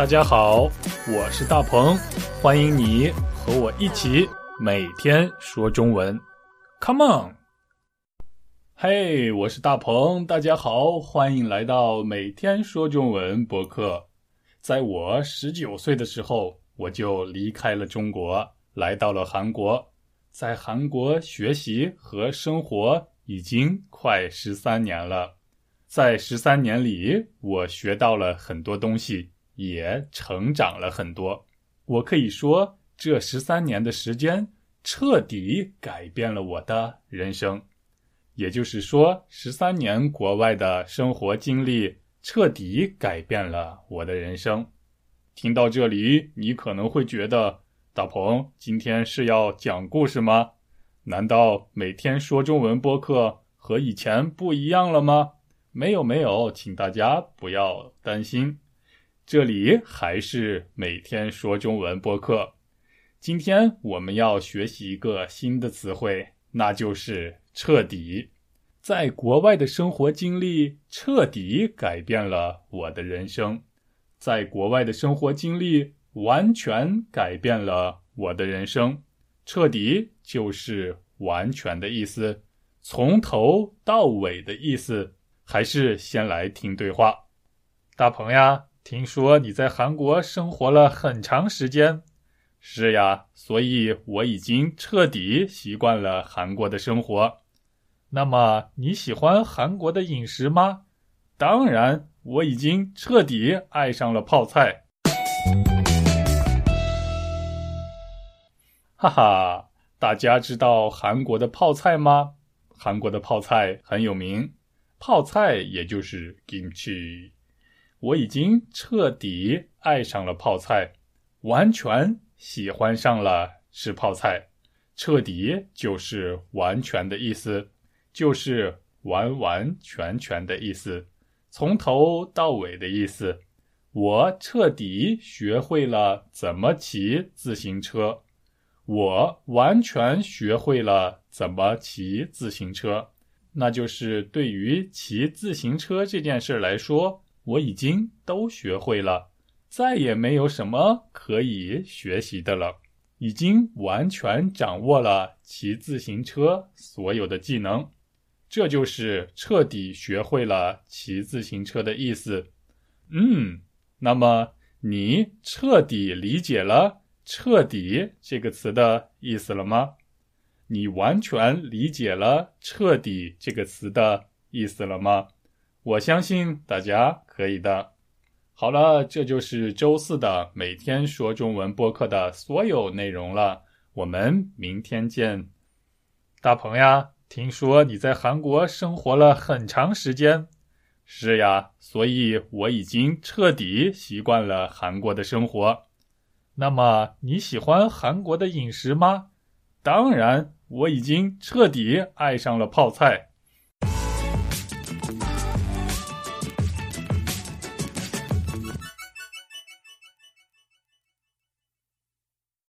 大家好，我是大鹏，欢迎你和我一起每天说中文。Come on！嘿，我是大鹏，大家好，欢迎来到每天说中文博客。在我十九岁的时候，我就离开了中国，来到了韩国，在韩国学习和生活已经快十三年了。在十三年里，我学到了很多东西。也成长了很多，我可以说，这十三年的时间彻底改变了我的人生。也就是说，十三年国外的生活经历彻底改变了我的人生。听到这里，你可能会觉得，大鹏今天是要讲故事吗？难道每天说中文播客和以前不一样了吗？没有，没有，请大家不要担心。这里还是每天说中文播客。今天我们要学习一个新的词汇，那就是“彻底”。在国外的生活经历彻底改变了我的人生。在国外的生活经历完全改变了我的人生。彻底就是完全的意思，从头到尾的意思。还是先来听对话，大鹏呀。听说你在韩国生活了很长时间，是呀，所以我已经彻底习惯了韩国的生活。那么你喜欢韩国的饮食吗？当然，我已经彻底爱上了泡菜。哈哈，大家知道韩国的泡菜吗？韩国的泡菜很有名，泡菜也就是 kimchi。我已经彻底爱上了泡菜，完全喜欢上了吃泡菜。彻底就是完全的意思，就是完完全全的意思，从头到尾的意思。我彻底学会了怎么骑自行车，我完全学会了怎么骑自行车。那就是对于骑自行车这件事来说。我已经都学会了，再也没有什么可以学习的了。已经完全掌握了骑自行车所有的技能，这就是彻底学会了骑自行车的意思。嗯，那么你彻底理解了“彻底”这个词的意思了吗？你完全理解了“彻底”这个词的意思了吗？我相信大家可以的。好了，这就是周四的每天说中文播客的所有内容了。我们明天见，大鹏呀！听说你在韩国生活了很长时间，是呀，所以我已经彻底习惯了韩国的生活。那么你喜欢韩国的饮食吗？当然，我已经彻底爱上了泡菜。